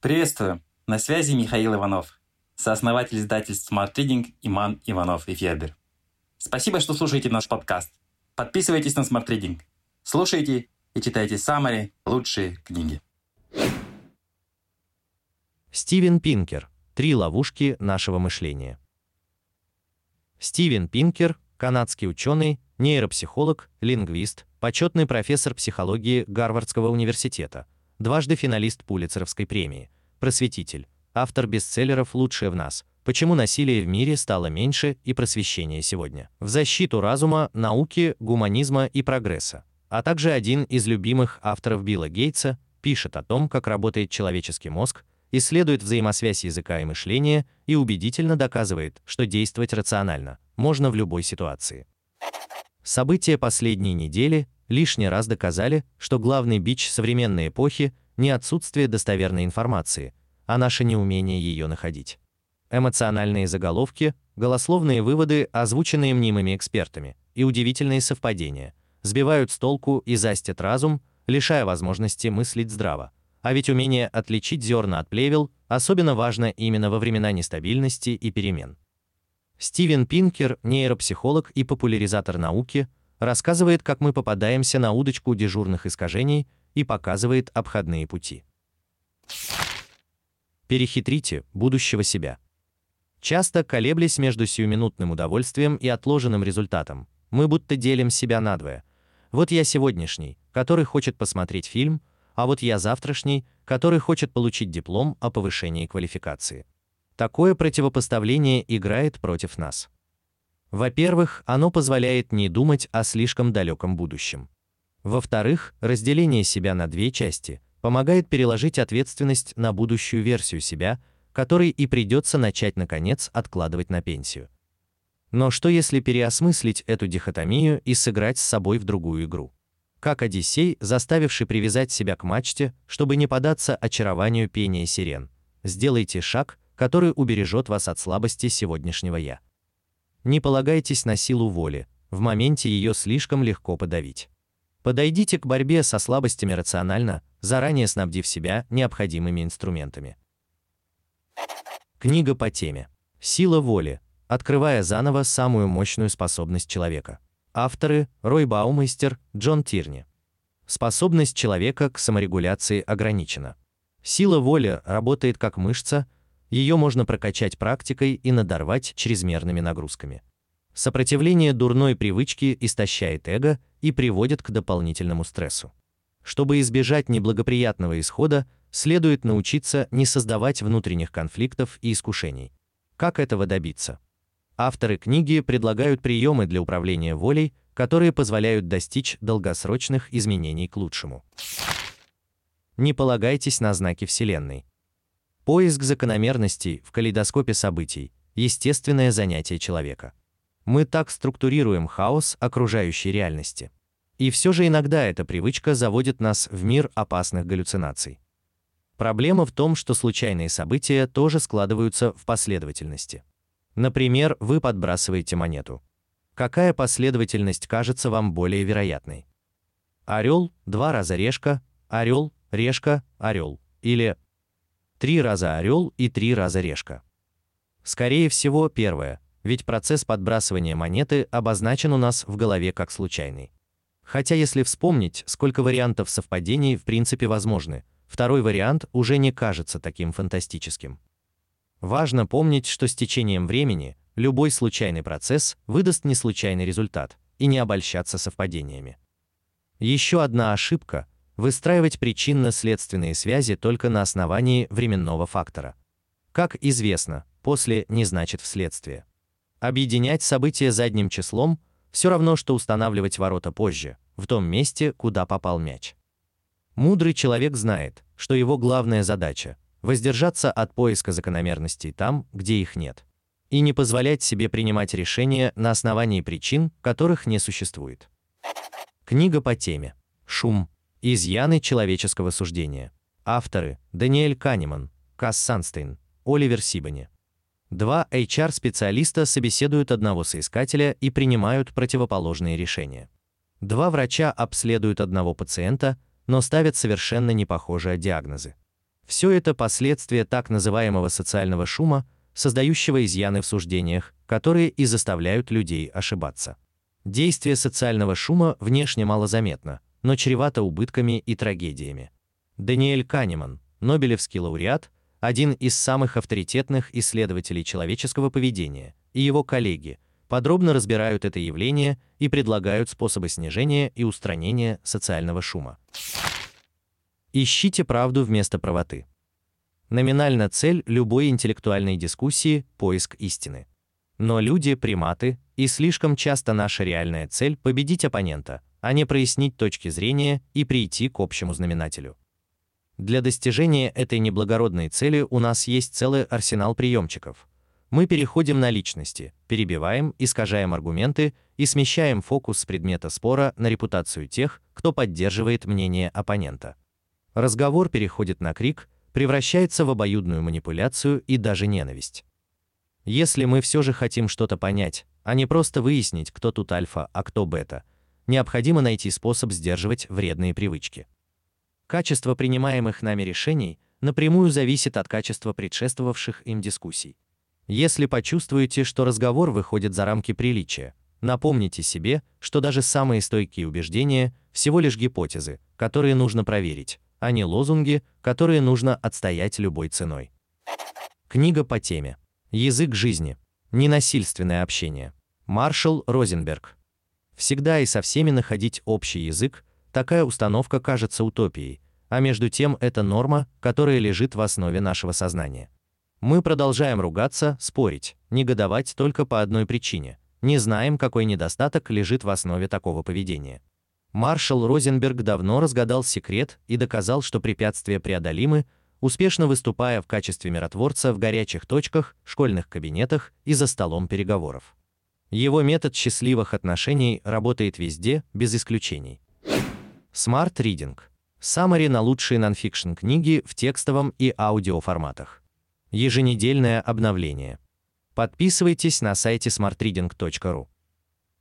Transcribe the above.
Приветствую! На связи Михаил Иванов, сооснователь издательств Smart Reading Иман Иванов и Федер. Спасибо, что слушаете наш подкаст. Подписывайтесь на Smart Reading. Слушайте и читайте самые лучшие книги. Стивен Пинкер. Три ловушки нашего мышления. Стивен Пинкер – канадский ученый, нейропсихолог, лингвист, почетный профессор психологии Гарвардского университета – дважды финалист Пулитцеровской премии, просветитель, автор бестселлеров «Лучшее в нас», «Почему насилие в мире стало меньше» и «Просвещение сегодня», в защиту разума, науки, гуманизма и прогресса, а также один из любимых авторов Билла Гейтса, пишет о том, как работает человеческий мозг, исследует взаимосвязь языка и мышления и убедительно доказывает, что действовать рационально можно в любой ситуации. События последней недели лишний раз доказали, что главный бич современной эпохи не отсутствие достоверной информации, а наше неумение ее находить. Эмоциональные заголовки, голословные выводы, озвученные мнимыми экспертами, и удивительные совпадения сбивают с толку и застят разум, лишая возможности мыслить здраво. А ведь умение отличить зерна от плевел особенно важно именно во времена нестабильности и перемен. Стивен Пинкер, нейропсихолог и популяризатор науки, рассказывает, как мы попадаемся на удочку дежурных искажений и показывает обходные пути. Перехитрите будущего себя. Часто колеблясь между сиюминутным удовольствием и отложенным результатом, мы будто делим себя надвое. Вот я сегодняшний, который хочет посмотреть фильм, а вот я завтрашний, который хочет получить диплом о повышении квалификации. Такое противопоставление играет против нас. Во-первых, оно позволяет не думать о слишком далеком будущем. Во-вторых, разделение себя на две части помогает переложить ответственность на будущую версию себя, которой и придется начать наконец откладывать на пенсию. Но что если переосмыслить эту дихотомию и сыграть с собой в другую игру? Как Одиссей, заставивший привязать себя к мачте, чтобы не поддаться очарованию пения сирен. Сделайте шаг, который убережет вас от слабости сегодняшнего я. Не полагайтесь на силу воли, в моменте ее слишком легко подавить. Подойдите к борьбе со слабостями рационально, заранее снабдив себя необходимыми инструментами. Книга по теме «Сила воли», открывая заново самую мощную способность человека. Авторы Рой Баумейстер, Джон Тирни. Способность человека к саморегуляции ограничена. Сила воли работает как мышца, ее можно прокачать практикой и надорвать чрезмерными нагрузками. Сопротивление дурной привычке истощает эго и приводит к дополнительному стрессу. Чтобы избежать неблагоприятного исхода, следует научиться не создавать внутренних конфликтов и искушений. Как этого добиться? Авторы книги предлагают приемы для управления волей, которые позволяют достичь долгосрочных изменений к лучшему. Не полагайтесь на знаки Вселенной. Поиск закономерностей в калейдоскопе событий – естественное занятие человека. Мы так структурируем хаос окружающей реальности. И все же иногда эта привычка заводит нас в мир опасных галлюцинаций. Проблема в том, что случайные события тоже складываются в последовательности. Например, вы подбрасываете монету. Какая последовательность кажется вам более вероятной? Орел, два раза решка, орел, решка, орел. Или Три раза орел и три раза решка. Скорее всего, первое, ведь процесс подбрасывания монеты обозначен у нас в голове как случайный. Хотя если вспомнить, сколько вариантов совпадений в принципе возможны, второй вариант уже не кажется таким фантастическим. Важно помнить, что с течением времени любой случайный процесс выдаст неслучайный результат, и не обольщаться совпадениями. Еще одна ошибка выстраивать причинно-следственные связи только на основании временного фактора. Как известно, после не значит вследствие. Объединять события задним числом все равно что устанавливать ворота позже, в том месте, куда попал мяч. Мудрый человек знает, что его главная задача воздержаться от поиска закономерностей там, где их нет, и не позволять себе принимать решения на основании причин, которых не существует. Книга по теме Шум Изъяны человеческого суждения. Авторы: Даниэль Канеман, Касс Санстейн, Оливер Сибани. Два HR-специалиста собеседуют одного соискателя и принимают противоположные решения. Два врача обследуют одного пациента, но ставят совершенно непохожие диагнозы. Все это последствия так называемого социального шума, создающего изъяны в суждениях, которые и заставляют людей ошибаться. Действие социального шума внешне малозаметно, но чревато убытками и трагедиями. Даниэль Канеман, Нобелевский лауреат, один из самых авторитетных исследователей человеческого поведения, и его коллеги подробно разбирают это явление и предлагают способы снижения и устранения социального шума. Ищите правду вместо правоты. Номинально цель любой интеллектуальной дискуссии поиск истины. Но люди приматы, и слишком часто наша реальная цель победить оппонента, а не прояснить точки зрения и прийти к общему знаменателю. Для достижения этой неблагородной цели у нас есть целый арсенал приемчиков. Мы переходим на личности, перебиваем, искажаем аргументы и смещаем фокус с предмета спора на репутацию тех, кто поддерживает мнение оппонента. Разговор переходит на крик, превращается в обоюдную манипуляцию и даже ненависть. Если мы все же хотим что-то понять, а не просто выяснить, кто тут альфа, а кто бета, необходимо найти способ сдерживать вредные привычки. Качество принимаемых нами решений напрямую зависит от качества предшествовавших им дискуссий. Если почувствуете, что разговор выходит за рамки приличия, напомните себе, что даже самые стойкие убеждения всего лишь гипотезы, которые нужно проверить, а не лозунги, которые нужно отстоять любой ценой. Книга по теме Язык жизни. Ненасильственное общение. Маршал Розенберг. Всегда и со всеми находить общий язык, такая установка кажется утопией, а между тем это норма, которая лежит в основе нашего сознания. Мы продолжаем ругаться, спорить, негодовать только по одной причине. Не знаем, какой недостаток лежит в основе такого поведения. Маршал Розенберг давно разгадал секрет и доказал, что препятствия преодолимы, успешно выступая в качестве миротворца в горячих точках, школьных кабинетах и за столом переговоров. Его метод счастливых отношений работает везде, без исключений. Smart Reading. Саммари на лучшие нонфикшн книги в текстовом и аудиоформатах. Еженедельное обновление. Подписывайтесь на сайте smartreading.ru.